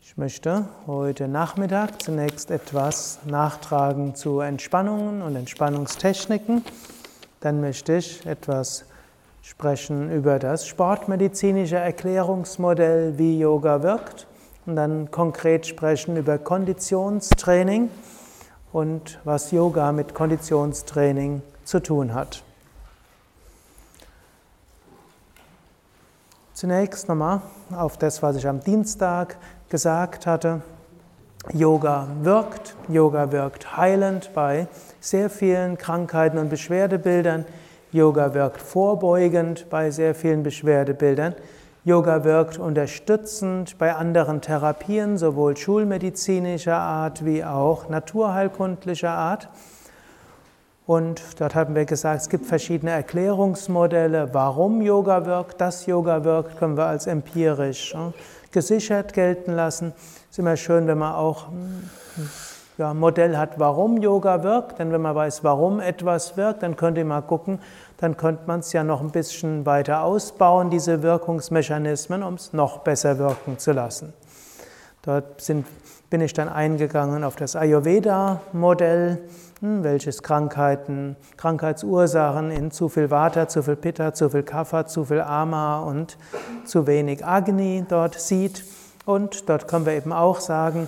Ich möchte heute Nachmittag zunächst etwas nachtragen zu Entspannungen und Entspannungstechniken. Dann möchte ich etwas sprechen über das sportmedizinische Erklärungsmodell, wie Yoga wirkt. Und dann konkret sprechen über Konditionstraining und was Yoga mit Konditionstraining zu tun hat. Zunächst nochmal auf das, was ich am Dienstag gesagt hatte. Yoga wirkt, Yoga wirkt heilend bei sehr vielen Krankheiten und Beschwerdebildern. Yoga wirkt vorbeugend bei sehr vielen Beschwerdebildern. Yoga wirkt unterstützend bei anderen Therapien, sowohl schulmedizinischer Art wie auch naturheilkundlicher Art. Und dort haben wir gesagt, es gibt verschiedene Erklärungsmodelle, warum Yoga wirkt. Dass Yoga wirkt, können wir als empirisch gesichert gelten lassen. Es ist immer schön, wenn man auch ja, Modell hat, warum Yoga wirkt. Denn wenn man weiß, warum etwas wirkt, dann könnte man gucken, dann könnte man es ja noch ein bisschen weiter ausbauen, diese Wirkungsmechanismen, um es noch besser wirken zu lassen. Dort sind, bin ich dann eingegangen auf das Ayurveda-Modell hm, welches Krankheiten, Krankheitsursachen in zu viel Vata, zu viel Pitta, zu viel Kapha, zu viel Ama und zu wenig Agni dort sieht. Und dort können wir eben auch sagen,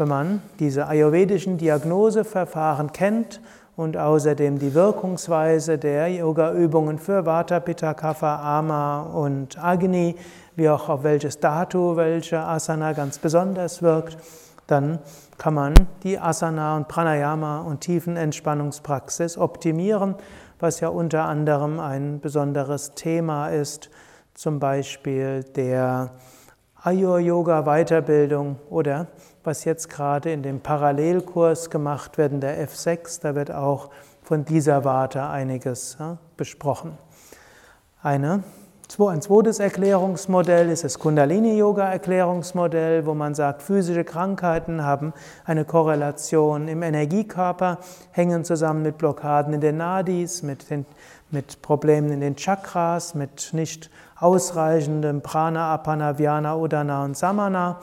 wenn man diese ayurvedischen Diagnoseverfahren kennt und außerdem die Wirkungsweise der Yoga-Übungen für Vata, Pitta, Kapha, Ama und Agni, wie auch auf welches Dhatu, welche Asana ganz besonders wirkt, dann kann man die Asana und Pranayama und Tiefenentspannungspraxis optimieren, was ja unter anderem ein besonderes Thema ist, zum Beispiel der Ayur-Yoga Weiterbildung oder was jetzt gerade in dem Parallelkurs gemacht wird, in der F6, da wird auch von dieser Warte einiges besprochen. Eine ein zweites Erklärungsmodell ist das Kundalini-Yoga-Erklärungsmodell, wo man sagt, physische Krankheiten haben eine Korrelation im Energiekörper, hängen zusammen mit Blockaden in den Nadis, mit, den, mit Problemen in den Chakras, mit nicht ausreichendem Prana, Apana, Vyana, Udana und Samana.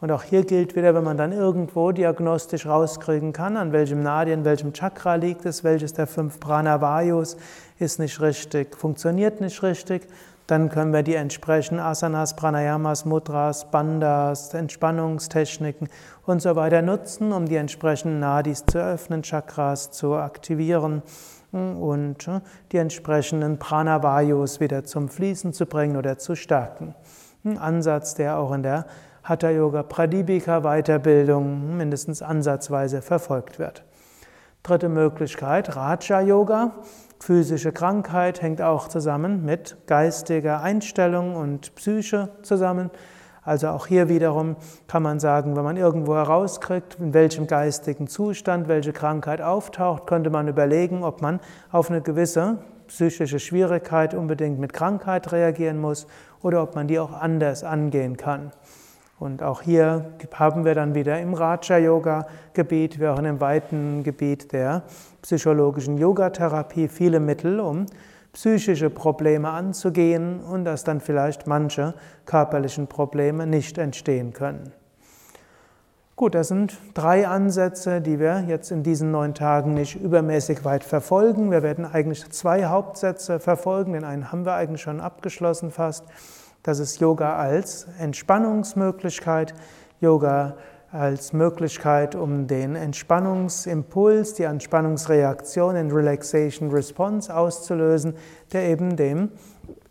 Und auch hier gilt wieder, wenn man dann irgendwo diagnostisch rauskriegen kann, an welchem Nadi, in welchem Chakra liegt es, welches der fünf Pranavayus ist nicht richtig, funktioniert nicht richtig, dann können wir die entsprechenden Asanas, Pranayamas, Mudras, Bandhas, Entspannungstechniken und so weiter nutzen, um die entsprechenden Nadis zu öffnen, Chakras zu aktivieren und äh, die entsprechenden Pranavayus wieder zum Fließen zu bringen oder zu stärken. Ein Ansatz, der auch in der Hatha Yoga Pradipika Weiterbildung mindestens ansatzweise verfolgt wird. Dritte Möglichkeit, Raja Yoga. Physische Krankheit hängt auch zusammen mit geistiger Einstellung und Psyche zusammen. Also auch hier wiederum kann man sagen, wenn man irgendwo herauskriegt, in welchem geistigen Zustand welche Krankheit auftaucht, könnte man überlegen, ob man auf eine gewisse psychische Schwierigkeit unbedingt mit Krankheit reagieren muss oder ob man die auch anders angehen kann. Und auch hier haben wir dann wieder im Raja-Yoga-Gebiet, wie auch in dem weiten Gebiet der psychologischen Yogatherapie viele Mittel, um psychische Probleme anzugehen und dass dann vielleicht manche körperlichen Probleme nicht entstehen können. Gut, das sind drei Ansätze, die wir jetzt in diesen neun Tagen nicht übermäßig weit verfolgen. Wir werden eigentlich zwei Hauptsätze verfolgen, den einen haben wir eigentlich schon abgeschlossen fast. Das ist Yoga als Entspannungsmöglichkeit, Yoga als Möglichkeit, um den Entspannungsimpuls, die Entspannungsreaktion in Relaxation Response auszulösen, der eben dem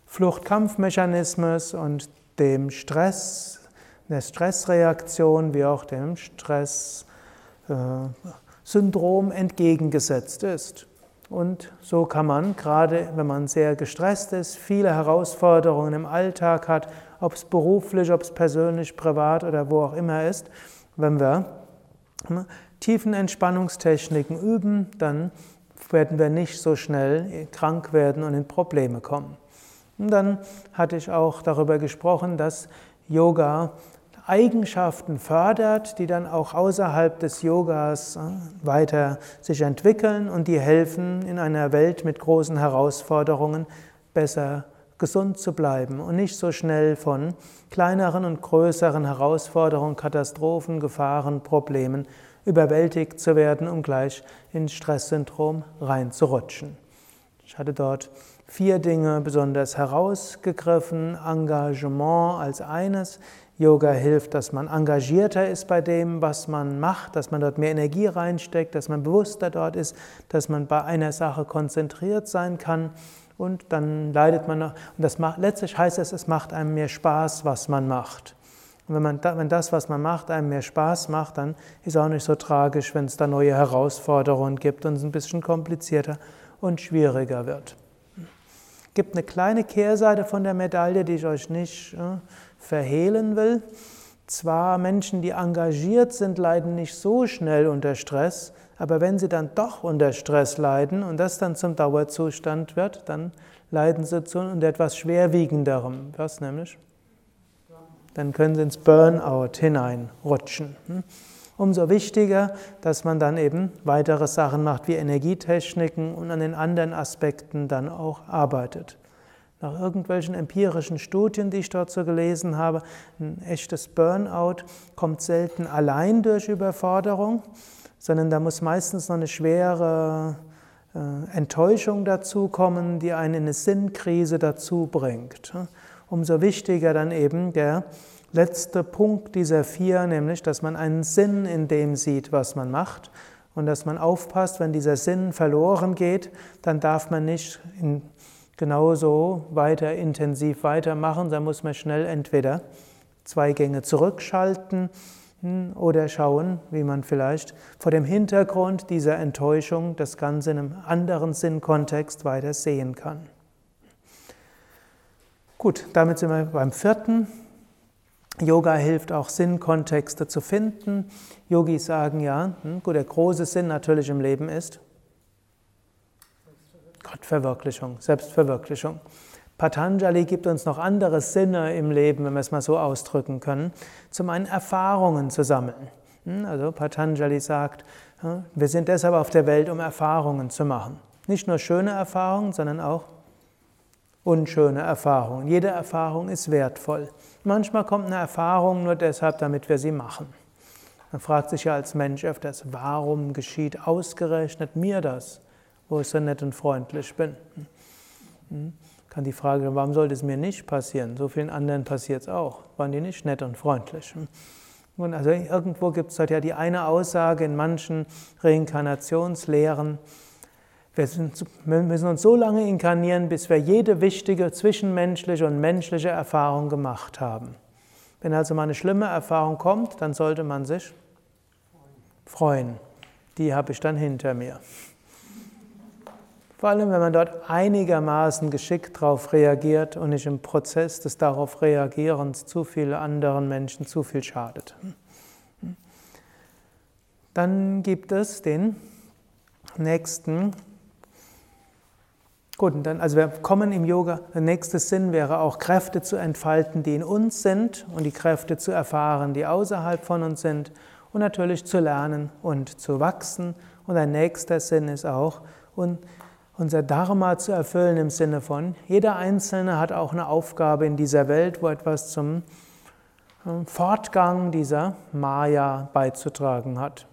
Fluchtkampfmechanismus und dem Stress, der Stressreaktion wie auch dem Stresssyndrom entgegengesetzt ist. Und so kann man, gerade wenn man sehr gestresst ist, viele Herausforderungen im Alltag hat, ob es beruflich, ob es persönlich, privat oder wo auch immer ist, wenn wir tiefen Entspannungstechniken üben, dann werden wir nicht so schnell krank werden und in Probleme kommen. Und dann hatte ich auch darüber gesprochen, dass Yoga Eigenschaften fördert, die dann auch außerhalb des Yogas äh, weiter sich entwickeln und die helfen, in einer Welt mit großen Herausforderungen besser gesund zu bleiben und nicht so schnell von kleineren und größeren Herausforderungen, Katastrophen, Gefahren, Problemen überwältigt zu werden, um gleich ins Stresssyndrom reinzurutschen. Ich hatte dort vier Dinge besonders herausgegriffen. Engagement als eines. Yoga hilft, dass man engagierter ist bei dem, was man macht, dass man dort mehr Energie reinsteckt, dass man bewusster dort ist, dass man bei einer Sache konzentriert sein kann und dann leidet man. Und das macht, letztlich heißt es, es macht einem mehr Spaß, was man macht. Und wenn, man, wenn das, was man macht, einem mehr Spaß macht, dann ist auch nicht so tragisch, wenn es da neue Herausforderungen gibt und es ein bisschen komplizierter und schwieriger wird. Es gibt eine kleine Kehrseite von der Medaille, die ich euch nicht äh, verhehlen will. Zwar Menschen, die engagiert sind, leiden nicht so schnell unter Stress, aber wenn sie dann doch unter Stress leiden und das dann zum Dauerzustand wird, dann leiden sie zu unter etwas Schwerwiegenderem. Was nämlich? Dann können sie ins Burnout hineinrutschen. Hm? Umso wichtiger, dass man dann eben weitere Sachen macht wie Energietechniken und an den anderen Aspekten dann auch arbeitet. Nach irgendwelchen empirischen Studien, die ich dort so gelesen habe, ein echtes Burnout kommt selten allein durch Überforderung, sondern da muss meistens noch eine schwere äh, Enttäuschung dazu kommen, die einen in eine Sinnkrise dazu bringt. Umso wichtiger dann eben der letzte Punkt dieser vier, nämlich, dass man einen Sinn in dem sieht, was man macht und dass man aufpasst, wenn dieser Sinn verloren geht, dann darf man nicht in genauso weiter intensiv weitermachen, dann muss man schnell entweder zwei Gänge zurückschalten hm, oder schauen, wie man vielleicht vor dem Hintergrund dieser Enttäuschung das Ganze in einem anderen Sinnkontext weiter sehen kann. Gut, damit sind wir beim vierten. Yoga hilft auch Sinnkontexte zu finden. Yogis sagen ja, hm, gut, der große Sinn natürlich im Leben ist Gottverwirklichung, Selbstverwirklichung. Patanjali gibt uns noch andere Sinne im Leben, wenn wir es mal so ausdrücken können. Zum einen Erfahrungen zu sammeln. Hm, also Patanjali sagt, wir sind deshalb auf der Welt, um Erfahrungen zu machen. Nicht nur schöne Erfahrungen, sondern auch unschöne Erfahrungen. Jede Erfahrung ist wertvoll. Manchmal kommt eine Erfahrung nur deshalb, damit wir sie machen. Man fragt sich ja als Mensch öfters, warum geschieht ausgerechnet mir das? Wo ich so nett und freundlich bin. Hm? Kann die Frage, warum sollte es mir nicht passieren? So vielen anderen passiert es auch. Waren die nicht nett und freundlich? Hm? Und also irgendwo gibt es halt ja die eine Aussage in manchen Reinkarnationslehren, wir, sind, wir müssen uns so lange inkarnieren, bis wir jede wichtige zwischenmenschliche und menschliche Erfahrung gemacht haben. Wenn also mal eine schlimme Erfahrung kommt, dann sollte man sich freuen. Die habe ich dann hinter mir. Vor allem, wenn man dort einigermaßen geschickt darauf reagiert und nicht im Prozess des darauf Reagierens zu viele anderen Menschen zu viel schadet. Dann gibt es den nächsten. Gut, dann, also wir kommen im Yoga, der nächste Sinn wäre auch Kräfte zu entfalten, die in uns sind und die Kräfte zu erfahren, die außerhalb von uns sind und natürlich zu lernen und zu wachsen. Und ein nächster Sinn ist auch, und unser Dharma zu erfüllen im Sinne von, jeder Einzelne hat auch eine Aufgabe in dieser Welt, wo etwas zum äh, Fortgang dieser Maya beizutragen hat.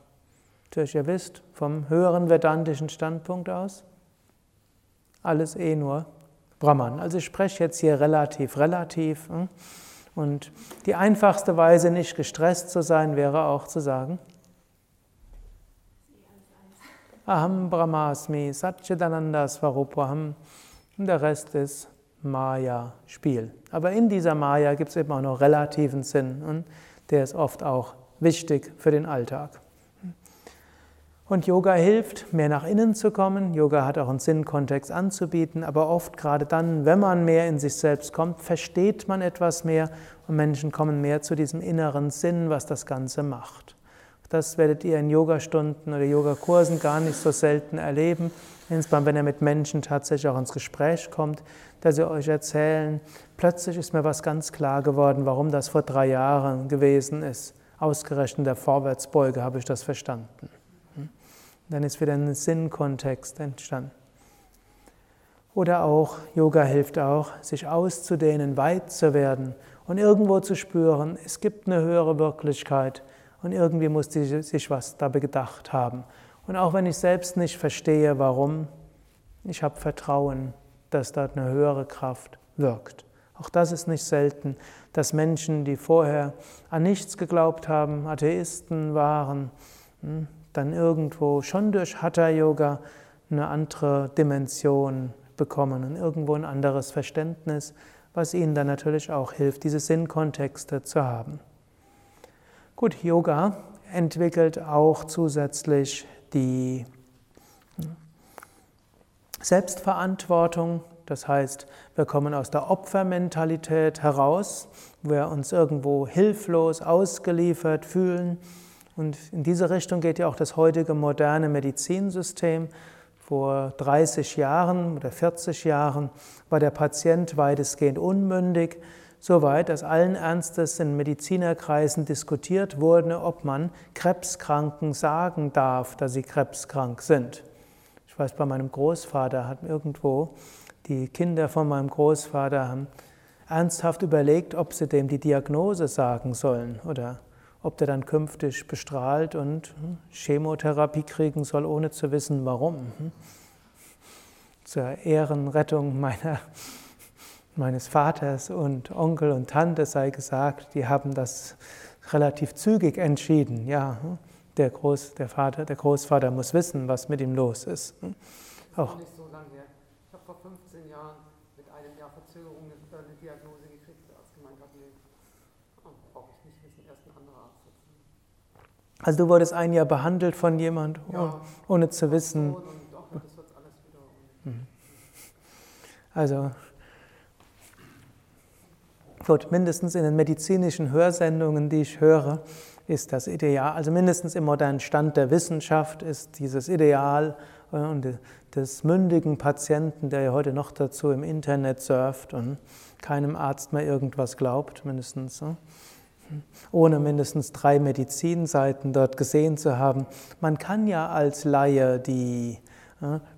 Natürlich, ihr wisst, vom höheren vedantischen Standpunkt aus, alles eh nur Brahman. Also ich spreche jetzt hier relativ, relativ. Hm? Und die einfachste Weise, nicht gestresst zu sein, wäre auch zu sagen, Aham Brahmasmi, Satchidananda Svarupaham. Und der Rest ist Maya, Spiel. Aber in dieser Maya gibt es eben auch noch relativen Sinn und der ist oft auch wichtig für den Alltag. Und Yoga hilft, mehr nach innen zu kommen. Yoga hat auch einen Sinnkontext anzubieten, aber oft gerade dann, wenn man mehr in sich selbst kommt, versteht man etwas mehr und Menschen kommen mehr zu diesem inneren Sinn, was das Ganze macht. Das werdet ihr in Yogastunden oder Yogakursen gar nicht so selten erleben, insbesondere wenn ihr mit Menschen tatsächlich auch ins Gespräch kommt, dass sie euch erzählen, plötzlich ist mir was ganz klar geworden, warum das vor drei Jahren gewesen ist. Ausgerechnet der Vorwärtsbeuge habe ich das verstanden. Hm? Dann ist wieder ein Sinnkontext entstanden. Oder auch, Yoga hilft auch, sich auszudehnen, weit zu werden und irgendwo zu spüren, es gibt eine höhere Wirklichkeit und irgendwie muss sich was dabei gedacht haben. Und auch wenn ich selbst nicht verstehe, warum, ich habe Vertrauen, dass dort eine höhere Kraft wirkt. Auch das ist nicht selten, dass Menschen, die vorher an nichts geglaubt haben, Atheisten waren, hm, dann irgendwo schon durch Hatha Yoga eine andere Dimension bekommen und irgendwo ein anderes Verständnis, was ihnen dann natürlich auch hilft, diese Sinnkontexte zu haben. Gut, Yoga entwickelt auch zusätzlich die Selbstverantwortung. Das heißt, wir kommen aus der Opfermentalität heraus, wo wir uns irgendwo hilflos ausgeliefert fühlen. Und in diese Richtung geht ja auch das heutige moderne Medizinsystem, vor 30 Jahren oder 40 Jahren war der Patient weitestgehend unmündig, soweit dass allen Ernstes in Medizinerkreisen diskutiert wurde, ob man Krebskranken sagen darf, dass sie krebskrank sind. Ich weiß, bei meinem Großvater hatten irgendwo die Kinder von meinem Großvater haben ernsthaft überlegt, ob sie dem die Diagnose sagen sollen oder ob der dann künftig bestrahlt und hm, Chemotherapie kriegen soll, ohne zu wissen, warum. Hm. Zur Ehrenrettung meiner, meines Vaters und Onkel und Tante sei gesagt, die haben das relativ zügig entschieden. Ja, hm. der, Groß, der, Vater, der Großvater muss wissen, was mit ihm los ist. Auch. Nicht so lange her. Ich habe vor 15 Jahren mit einem Jahr Verzögerung eine Diagnose gekriegt. Der Arzt gemeint hat, nee, brauche ich nicht wissen, erst ein anderer Arzt. Also du wurdest ein Jahr behandelt von jemand, ja, ohne zu wissen. Mhm. Also gut, mindestens in den medizinischen Hörsendungen, die ich höre, ist das Ideal, also mindestens im modernen Stand der Wissenschaft ist dieses Ideal äh, und des mündigen Patienten, der ja heute noch dazu im Internet surft und keinem Arzt mehr irgendwas glaubt, mindestens. Ohne mindestens drei Medizinseiten dort gesehen zu haben. Man kann ja als Laie die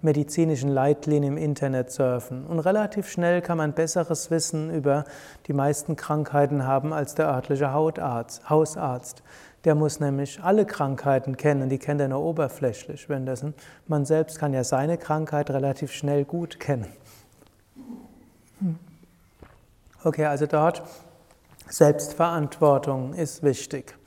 medizinischen Leitlinien im Internet surfen. Und relativ schnell kann man besseres Wissen über die meisten Krankheiten haben als der örtliche Hausarzt. Der muss nämlich alle Krankheiten kennen, die kennt er nur oberflächlich. Das, man selbst kann ja seine Krankheit relativ schnell gut kennen. Okay, also dort Selbstverantwortung ist wichtig.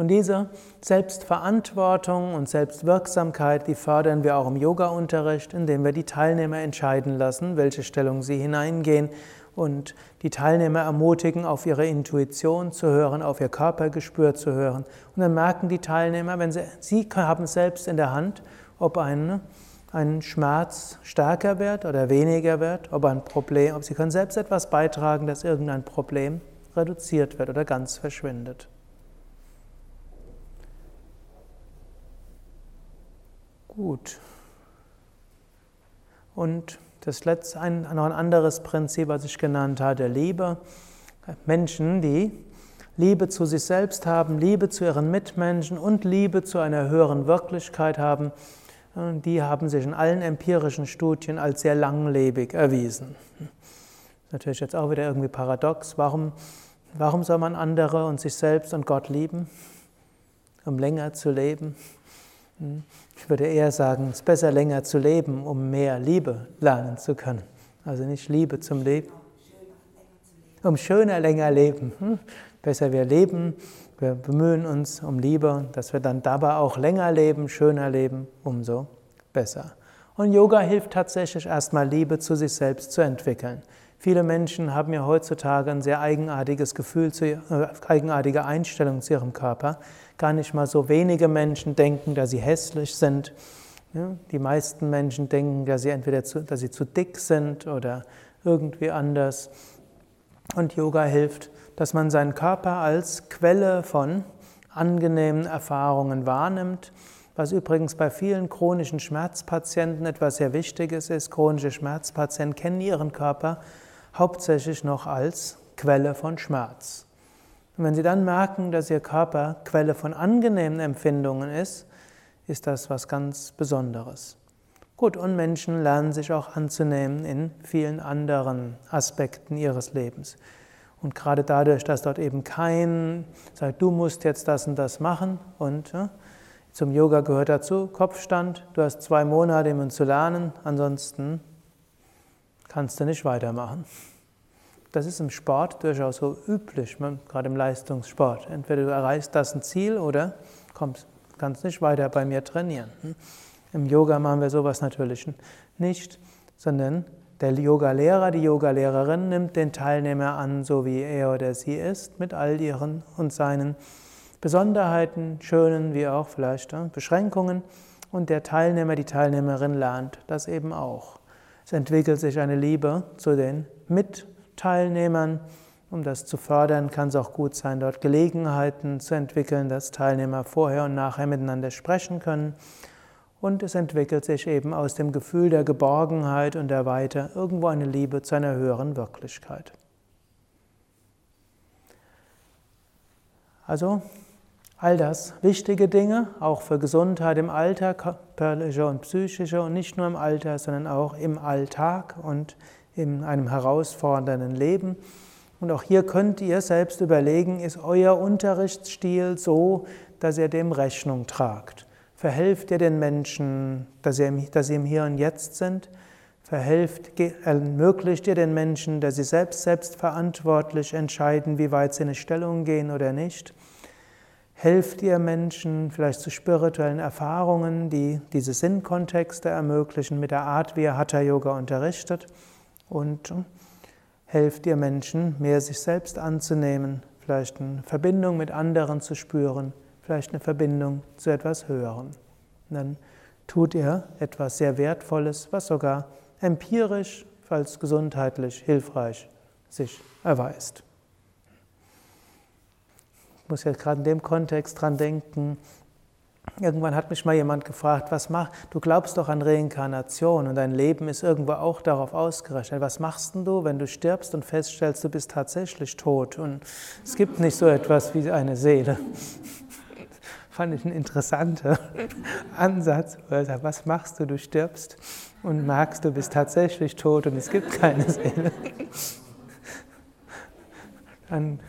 Und diese Selbstverantwortung und Selbstwirksamkeit, die fördern wir auch im Yoga-Unterricht, indem wir die Teilnehmer entscheiden lassen, welche Stellung sie hineingehen und die Teilnehmer ermutigen, auf ihre Intuition zu hören, auf ihr Körpergespür zu hören. Und dann merken die Teilnehmer, wenn sie, sie haben selbst in der Hand, ob ein, ein Schmerz stärker wird oder weniger wird, ob ein Problem, ob sie können selbst etwas beitragen, dass irgendein Problem reduziert wird oder ganz verschwindet. Gut. Und das letzte, ein, noch ein anderes Prinzip, was ich genannt hatte, Liebe. Menschen, die Liebe zu sich selbst haben, Liebe zu ihren Mitmenschen und Liebe zu einer höheren Wirklichkeit haben, die haben sich in allen empirischen Studien als sehr langlebig erwiesen. Natürlich jetzt auch wieder irgendwie paradox. Warum, warum soll man andere und sich selbst und Gott lieben? Um länger zu leben? Ich würde eher sagen, es ist besser länger zu leben, um mehr Liebe lernen zu können. Also nicht Liebe zum Leben. Um schöner, länger leben. Hm? Besser wir leben, wir bemühen uns um Liebe, dass wir dann dabei auch länger leben, schöner leben, umso besser. Und Yoga hilft tatsächlich erstmal Liebe zu sich selbst zu entwickeln. Viele Menschen haben ja heutzutage ein sehr eigenartiges Gefühl, zu, äh, eigenartige Einstellung zu ihrem Körper. Gar nicht mal so wenige Menschen denken, dass sie hässlich sind. Die meisten Menschen denken, dass sie entweder zu, dass sie zu dick sind oder irgendwie anders. Und Yoga hilft, dass man seinen Körper als Quelle von angenehmen Erfahrungen wahrnimmt. Was übrigens bei vielen chronischen Schmerzpatienten etwas sehr Wichtiges ist. Chronische Schmerzpatienten kennen ihren Körper hauptsächlich noch als Quelle von Schmerz. Und wenn sie dann merken, dass ihr Körper Quelle von angenehmen Empfindungen ist, ist das was ganz Besonderes. Gut, und Menschen lernen sich auch anzunehmen in vielen anderen Aspekten ihres Lebens. Und gerade dadurch, dass dort eben kein sagt, du musst jetzt das und das machen und ja, zum Yoga gehört dazu Kopfstand, du hast zwei Monate, um zu lernen, ansonsten kannst du nicht weitermachen. Das ist im Sport durchaus so üblich, gerade im Leistungssport. Entweder du erreichst das ein Ziel oder kommst, kannst nicht weiter bei mir trainieren. Hm? Im Yoga machen wir sowas natürlich nicht, sondern der Yoga-Lehrer, die Yoga-Lehrerin nimmt den Teilnehmer an, so wie er oder sie ist, mit all ihren und seinen Besonderheiten, schönen wie auch vielleicht Beschränkungen. Und der Teilnehmer, die Teilnehmerin lernt das eben auch. Es entwickelt sich eine Liebe zu den Mitteilnehmern. Um das zu fördern, kann es auch gut sein, dort Gelegenheiten zu entwickeln, dass Teilnehmer vorher und nachher miteinander sprechen können. Und es entwickelt sich eben aus dem Gefühl der Geborgenheit und der Weite irgendwo eine Liebe zu einer höheren Wirklichkeit. Also all das wichtige Dinge, auch für Gesundheit im Alter, körperliche und psychische und nicht nur im Alter, sondern auch im Alltag und in einem herausfordernden Leben. Und auch hier könnt ihr selbst überlegen, ist euer Unterrichtsstil so, dass ihr dem Rechnung tragt? Verhelft ihr den Menschen, dass sie, dass sie im Hier und Jetzt sind? Verhelft, ermöglicht ihr den Menschen, dass sie selbst selbstverantwortlich entscheiden, wie weit sie in eine Stellung gehen oder nicht? Helft ihr Menschen vielleicht zu spirituellen Erfahrungen, die diese Sinnkontexte ermöglichen mit der Art, wie ihr Hatha Yoga unterrichtet? Und helft ihr Menschen, mehr sich selbst anzunehmen, vielleicht eine Verbindung mit anderen zu spüren, vielleicht eine Verbindung zu etwas Höherem. Und dann tut ihr etwas sehr Wertvolles, was sogar empirisch als gesundheitlich hilfreich sich erweist. Ich muss jetzt gerade in dem Kontext dran denken, Irgendwann hat mich mal jemand gefragt, was machst du glaubst doch an Reinkarnation und dein Leben ist irgendwo auch darauf ausgerechnet. Was machst denn du, wenn du stirbst und feststellst, du bist tatsächlich tot und es gibt nicht so etwas wie eine Seele? fand ich ein interessanter Ansatz. Was machst du? Du stirbst und merkst, du bist tatsächlich tot und es gibt keine Seele. Dann,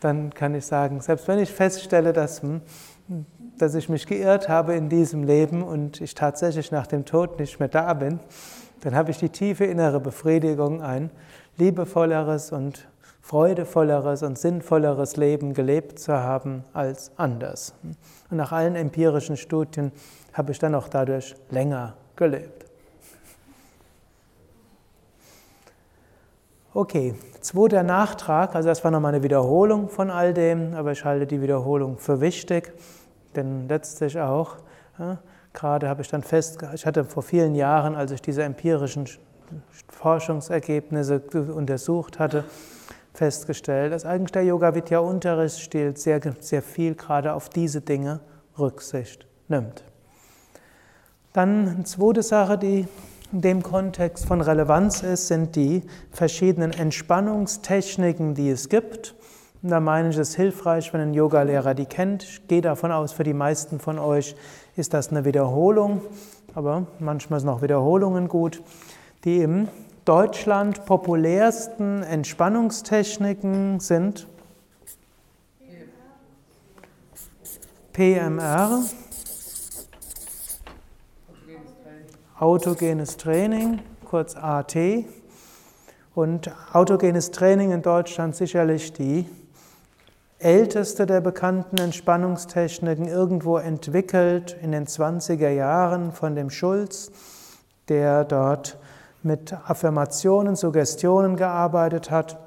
dann kann ich sagen, selbst wenn ich feststelle, dass, dass ich mich geirrt habe in diesem Leben und ich tatsächlich nach dem Tod nicht mehr da bin, dann habe ich die tiefe innere Befriedigung, ein liebevolleres und freudevolleres und sinnvolleres Leben gelebt zu haben als anders. Und nach allen empirischen Studien habe ich dann auch dadurch länger gelebt. Okay, zweiter Nachtrag, also das war nochmal eine Wiederholung von all dem, aber ich halte die Wiederholung für wichtig, denn letztlich auch, ja, gerade habe ich dann fest, ich hatte vor vielen Jahren, als ich diese empirischen Forschungsergebnisse untersucht hatte, festgestellt, dass eigentlich der Yoga Vidya Unterrichtsstil sehr, sehr viel gerade auf diese Dinge Rücksicht nimmt. Dann eine zweite Sache, die in dem Kontext von Relevanz ist, sind die verschiedenen Entspannungstechniken, die es gibt. Und da meine ich es ist hilfreich, wenn ein Yogalehrer die kennt. Ich gehe davon aus, für die meisten von euch ist das eine Wiederholung, aber manchmal sind auch Wiederholungen gut, die im Deutschland populärsten Entspannungstechniken sind PMR, autogenes Training, kurz AT, und autogenes Training in Deutschland sicherlich die älteste der bekannten Entspannungstechniken, irgendwo entwickelt in den 20er Jahren von dem Schulz, der dort mit Affirmationen, Suggestionen gearbeitet hat,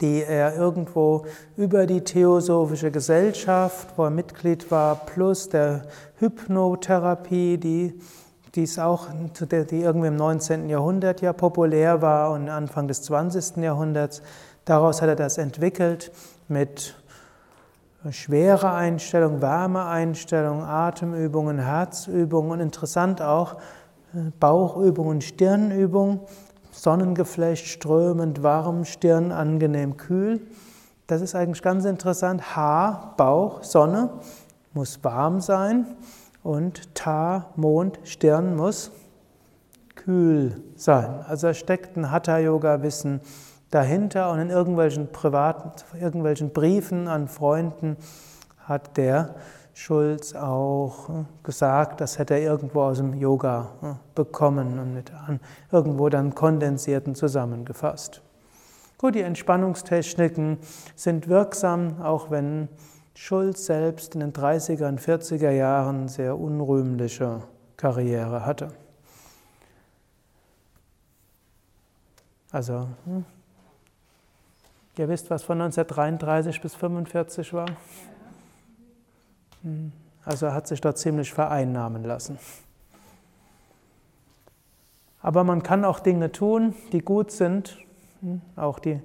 die er irgendwo über die Theosophische Gesellschaft, wo er Mitglied war, plus der Hypnotherapie, die dies auch, die irgendwie im 19. Jahrhundert ja populär war und Anfang des 20. Jahrhunderts. Daraus hat er das entwickelt mit schwere Einstellung, Wärmeeinstellung, Atemübungen, Herzübungen und interessant auch äh, Bauchübungen, Stirnübungen, Sonnengeflecht strömend warm, Stirn angenehm kühl. Das ist eigentlich ganz interessant. Haar, Bauch, Sonne muss warm sein und Ta, Mond, Stirn muss kühl sein. Also da steckt ein Hatha-Yoga-Wissen dahinter und in irgendwelchen privaten, irgendwelchen Briefen an Freunden hat der Schulz auch äh, gesagt, das hätte er irgendwo aus dem Yoga äh, bekommen und mit irgendwo dann kondensierten zusammengefasst. Gut, die Entspannungstechniken sind wirksam, auch wenn Schulz selbst in den 30er und 40er Jahren sehr unrühmliche Karriere hatte. Also, hm. Ihr wisst, was von 1933 bis 1945 war? Hm. Also er hat sich dort ziemlich vereinnahmen lassen. Aber man kann auch Dinge tun, die gut sind. Hm. Auch die,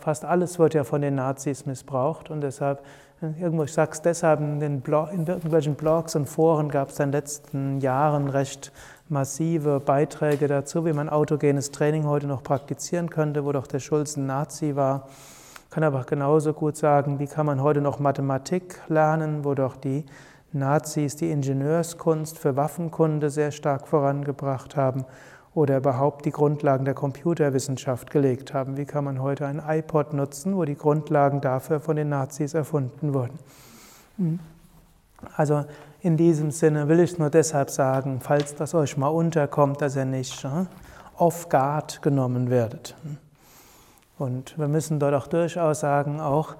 fast alles wird ja von den Nazis missbraucht und deshalb, irgendwo, ich sage es deshalb, in, Blog, in irgendwelchen Blogs und Foren gab es in den letzten Jahren recht massive Beiträge dazu, wie man autogenes Training heute noch praktizieren könnte, wo doch der Schulz ein Nazi war. Kann aber genauso gut sagen, wie kann man heute noch Mathematik lernen, wo doch die Nazis die Ingenieurskunst für Waffenkunde sehr stark vorangebracht haben oder überhaupt die Grundlagen der Computerwissenschaft gelegt haben. Wie kann man heute ein iPod nutzen, wo die Grundlagen dafür von den Nazis erfunden wurden? Hm. Also in diesem Sinne will ich nur deshalb sagen, falls das euch mal unterkommt, dass ihr nicht äh, off guard genommen werdet. Und wir müssen dort auch durchaus sagen, auch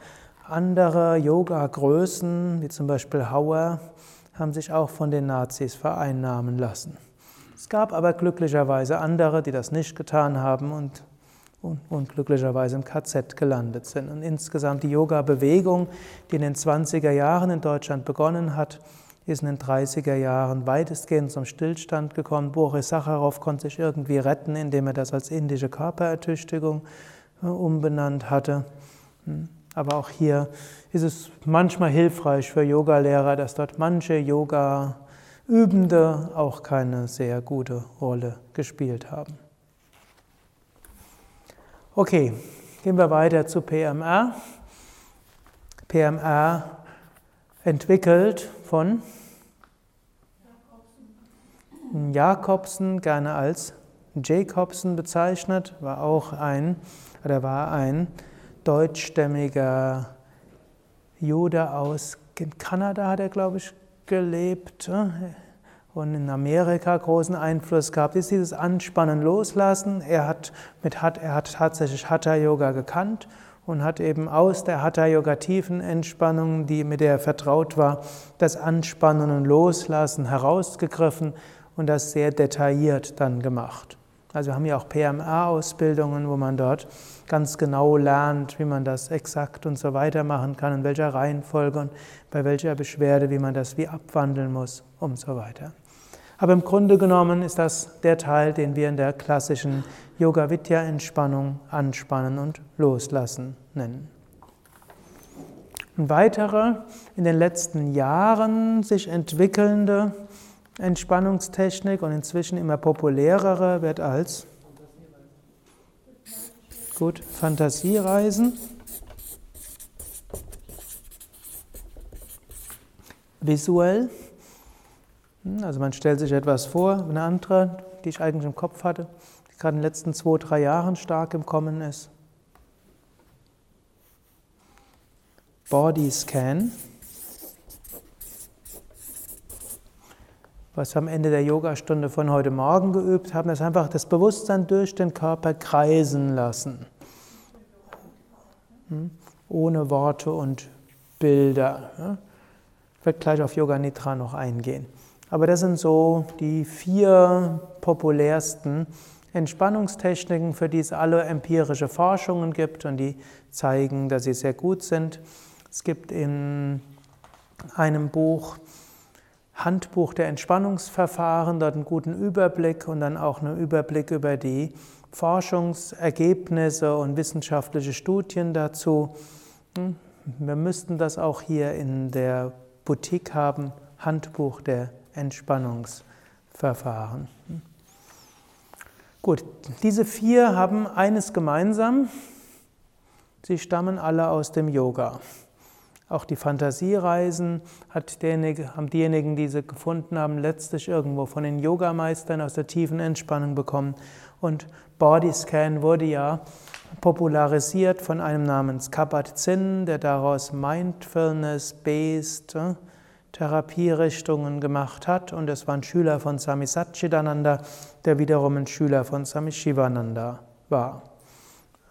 andere Yoga-Größen, wie zum Beispiel Hauer, haben sich auch von den Nazis vereinnahmen lassen. Es gab aber glücklicherweise andere, die das nicht getan haben und, und, glücklicherweise im KZ gelandet sind. Und insgesamt die Yoga-Bewegung, die in den 20er Jahren in Deutschland begonnen hat, ist in den 30er Jahren weitestgehend zum Stillstand gekommen. Boris Sacharow konnte sich irgendwie retten, indem er das als indische Körperertüchtigung äh, umbenannt hatte. Hm. Aber auch hier ist es manchmal hilfreich für Yogalehrer, dass dort manche Yoga-Übende auch keine sehr gute Rolle gespielt haben. Okay, gehen wir weiter zu PMR. PMR entwickelt von Jakobsen, gerne als Jacobsen bezeichnet, war auch ein, oder war ein deutschstämmiger Jude aus Kanada, hat er, glaube ich, gelebt äh, und in Amerika großen Einfluss gehabt, ist dieses Anspannen loslassen. Er hat, mit, er hat tatsächlich Hatha Yoga gekannt und hat eben aus der Hatha Yoga tiefen Entspannung, die, mit der er vertraut war, das Anspannen und Loslassen herausgegriffen und das sehr detailliert dann gemacht. Also wir haben ja auch PMA-Ausbildungen, wo man dort ganz genau lernt, wie man das exakt und so weiter machen kann, in welcher Reihenfolge und bei welcher Beschwerde, wie man das wie abwandeln muss und so weiter. Aber im Grunde genommen ist das der Teil, den wir in der klassischen Yoga-Vidya-Entspannung anspannen und loslassen nennen. Ein weiterer in den letzten Jahren sich entwickelnde Entspannungstechnik und inzwischen immer populärere wird als gut Fantasiereisen. Visuell. Hm, also man stellt sich etwas vor, eine andere, die ich eigentlich im Kopf hatte, die gerade in den letzten zwei, drei Jahren stark im Kommen ist. Body Scan. Was wir am Ende der Yogastunde von heute Morgen geübt haben, ist einfach das Bewusstsein durch den Körper kreisen lassen. Hm? Ohne Worte und Bilder. Ich werde gleich auf Yoga Nidra noch eingehen. Aber das sind so die vier populärsten Entspannungstechniken, für die es alle empirische Forschungen gibt und die zeigen, dass sie sehr gut sind. Es gibt in einem Buch Handbuch der Entspannungsverfahren, dort einen guten Überblick und dann auch einen Überblick über die Forschungsergebnisse und wissenschaftliche Studien dazu. Hm, wir müssten das auch hier in der Boutique haben, Handbuch der Entspannungsverfahren. Gut, diese vier haben eines gemeinsam, sie stammen alle aus dem Yoga. Auch die Fantasiereisen hat derjenige, haben diejenigen, die sie gefunden haben, letztlich irgendwo von den Yogameistern aus der tiefen Entspannung bekommen. Und Bodyscan wurde ja popularisiert von einem namens Kabat-Zinn, der daraus Mindfulness-based äh, Therapierichtungen gemacht hat. Und es war ein Schüler von Sami Satchitananda, der wiederum ein Schüler von Sami Shivananda war.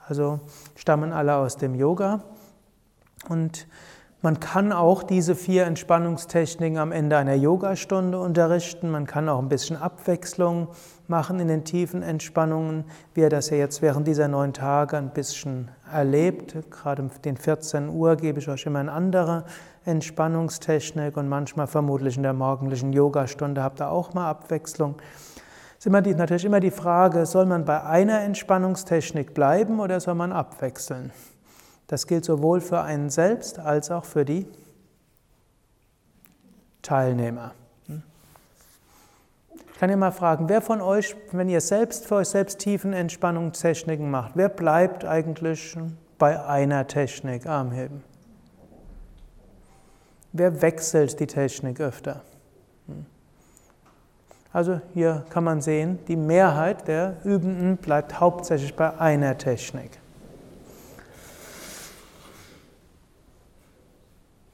Also stammen alle aus dem Yoga. Und man kann auch diese vier Entspannungstechniken am Ende einer Yogastunde unterrichten. Man kann auch ein bisschen Abwechslung machen in den tiefen Entspannungen, wie er das ja jetzt während dieser neun Tage ein bisschen erlebt. Gerade um den 14 Uhr gebe ich euch immer eine andere Entspannungstechnik und manchmal vermutlich in der morgendlichen Yogastunde habt ihr auch mal Abwechslung. Es ist immer die, natürlich immer die Frage, soll man bei einer Entspannungstechnik bleiben oder soll man abwechseln? Das gilt sowohl für einen selbst als auch für die Teilnehmer. Ich kann ja mal fragen, wer von euch, wenn ihr selbst für euch selbst tiefen Entspannungstechniken macht, wer bleibt eigentlich bei einer Technik Armheben? Wer wechselt die Technik öfter? Also hier kann man sehen, die Mehrheit der Übenden bleibt hauptsächlich bei einer Technik.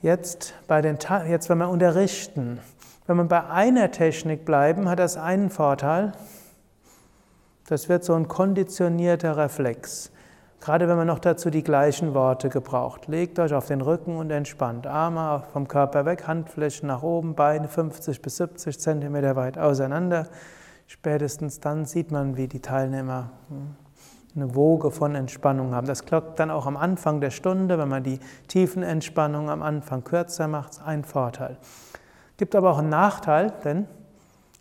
Jetzt, bei den, jetzt, wenn wir unterrichten, wenn wir bei einer Technik bleiben, hat das einen Vorteil. Das wird so ein konditionierter Reflex. Gerade wenn man noch dazu die gleichen Worte gebraucht. Legt euch auf den Rücken und entspannt. Arme vom Körper weg, Handflächen nach oben, Beine 50 bis 70 Zentimeter weit auseinander. Spätestens dann sieht man, wie die Teilnehmer hm, eine Woge von Entspannung haben. Das klappt dann auch am Anfang der Stunde, wenn man die tiefen Entspannung am Anfang kürzer macht, ist ein Vorteil. Gibt aber auch einen Nachteil, denn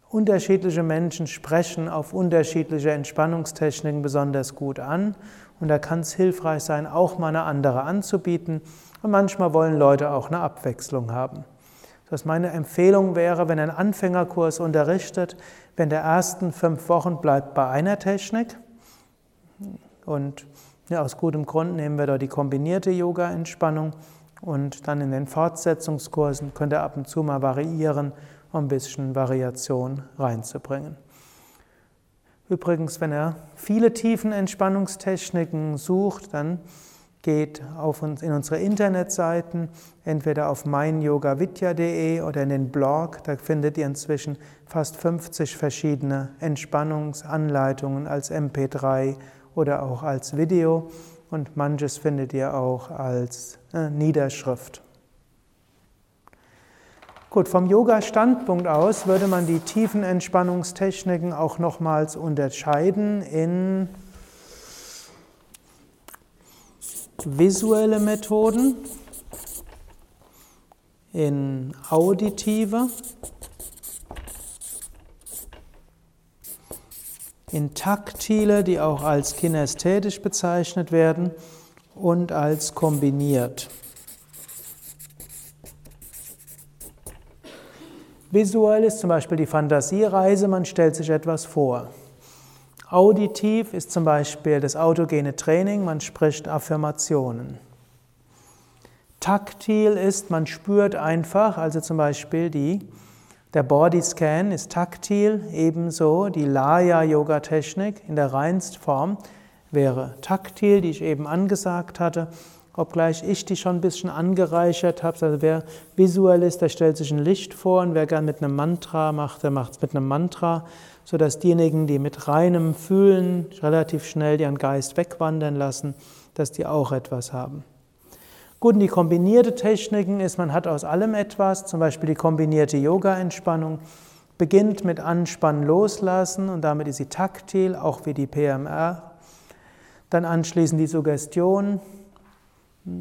unterschiedliche Menschen sprechen auf unterschiedliche Entspannungstechniken besonders gut an und da kann es hilfreich sein, auch mal eine andere anzubieten und manchmal wollen Leute auch eine Abwechslung haben. Das meine Empfehlung wäre, wenn ein Anfängerkurs unterrichtet, wenn der ersten fünf Wochen bleibt bei einer Technik, und ja, aus gutem Grund nehmen wir da die kombinierte Yoga-Entspannung und dann in den Fortsetzungskursen könnt ihr ab und zu mal variieren, um ein bisschen Variation reinzubringen. Übrigens, wenn ihr viele tiefen Entspannungstechniken sucht, dann geht auf uns in unsere Internetseiten, entweder auf meinyogavidya.de oder in den Blog, da findet ihr inzwischen fast 50 verschiedene Entspannungsanleitungen als MP3 oder auch als Video und manches findet ihr auch als äh, Niederschrift. Gut, vom Yoga-Standpunkt aus würde man die tiefen Entspannungstechniken auch nochmals unterscheiden in visuelle Methoden, in auditive in taktile, die auch als kinästhetisch bezeichnet werden, und als kombiniert. Visuell ist zum Beispiel die Fantasiereise, man stellt sich etwas vor. Auditiv ist zum Beispiel das autogene Training, man spricht Affirmationen. Taktil ist, man spürt einfach, also zum Beispiel die der Bodyscan ist taktil, ebenso die Laya-Yoga-Technik in der reinsten Form wäre taktil, die ich eben angesagt hatte, obgleich ich die schon ein bisschen angereichert habe. Also wer visuell ist, der stellt sich ein Licht vor und wer gern mit einem Mantra macht, der macht es mit einem Mantra, sodass diejenigen, die mit reinem Fühlen relativ schnell ihren Geist wegwandern lassen, dass die auch etwas haben. Gut, und die kombinierte Techniken ist, man hat aus allem etwas, zum Beispiel die kombinierte Yoga-Entspannung, beginnt mit Anspannen loslassen und damit ist sie taktil, auch wie die PMR. Dann anschließend die Suggestion,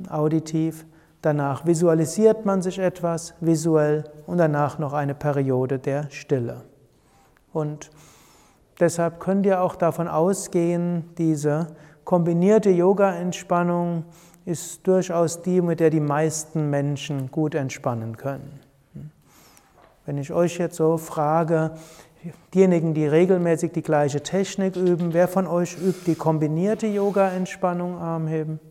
auditiv. Danach visualisiert man sich etwas visuell und danach noch eine Periode der Stille. Und deshalb könnt ihr auch davon ausgehen, diese kombinierte Yoga-Entspannung ist durchaus die, mit der die meisten Menschen gut entspannen können. Wenn ich euch jetzt so frage, diejenigen, die regelmäßig die gleiche Technik üben, wer von euch übt die kombinierte Yoga-Entspannung, Arm heben?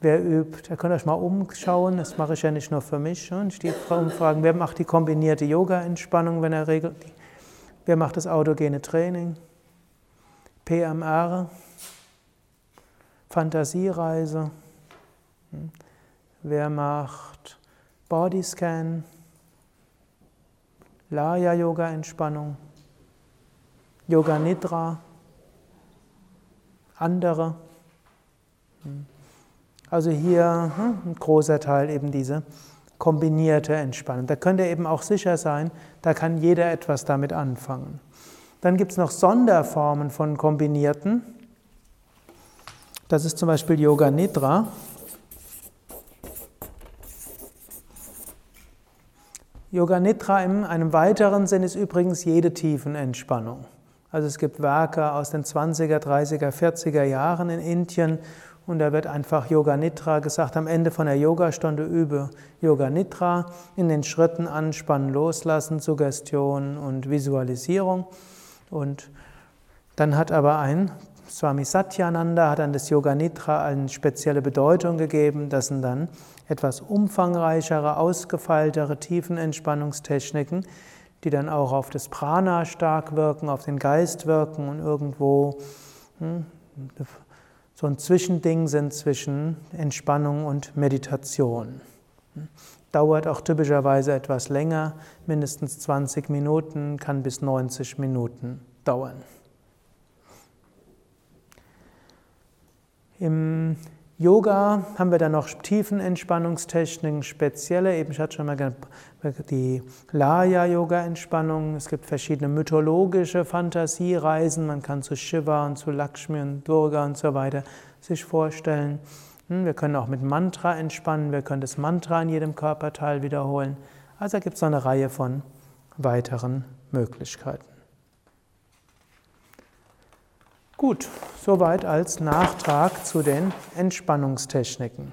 Wer übt? Ihr könnt euch mal umschauen, das mache ich ja nicht nur für mich. Und ich die umfragen, wer macht die kombinierte Yoga-Entspannung, wenn er regelt? Wer macht das autogene Training? PMR? Fantasiereise? Hm? Wer macht Bodyscan? Laya Yoga Entspannung? Yoga Nidra? Andere? Hm? Also hier hm, ein großer Teil eben diese kombinierte Entspannung. Da könnt ihr eben auch sicher sein, da kann jeder etwas damit anfangen. Dann gibt es noch Sonderformen von kombinierten. Das ist zum Beispiel Yoga Nidra. Yoga Nidra in einem weiteren Sinn ist übrigens jede Tiefenentspannung. Also es gibt Werke aus den 20er, 30er, 40er Jahren in Indien, und da wird einfach Yoga Nidra gesagt, am Ende von der Yogastunde übe Yoga Nidra in den Schritten anspannen, loslassen, Suggestion und Visualisierung. Und dann hat aber ein Swami Satyananda hat an das Yoga Nidra eine spezielle Bedeutung gegeben. Das sind dann etwas umfangreichere, ausgefeiltere Tiefenentspannungstechniken, die dann auch auf das Prana stark wirken, auf den Geist wirken und irgendwo hm, so ein Zwischending sind zwischen Entspannung und Meditation. Dauert auch typischerweise etwas länger, mindestens 20 Minuten, kann bis 90 Minuten dauern. Im Yoga haben wir dann noch Tiefenentspannungstechniken, spezielle, eben ich hatte schon mal die Laya-Yoga-Entspannung, es gibt verschiedene mythologische Fantasiereisen, man kann zu Shiva und zu Lakshmi und Durga und so weiter sich vorstellen. Hm, wir können auch mit Mantra entspannen, wir können das Mantra in jedem Körperteil wiederholen. Also gibt es eine Reihe von weiteren Möglichkeiten. Gut, soweit als Nachtrag zu den Entspannungstechniken.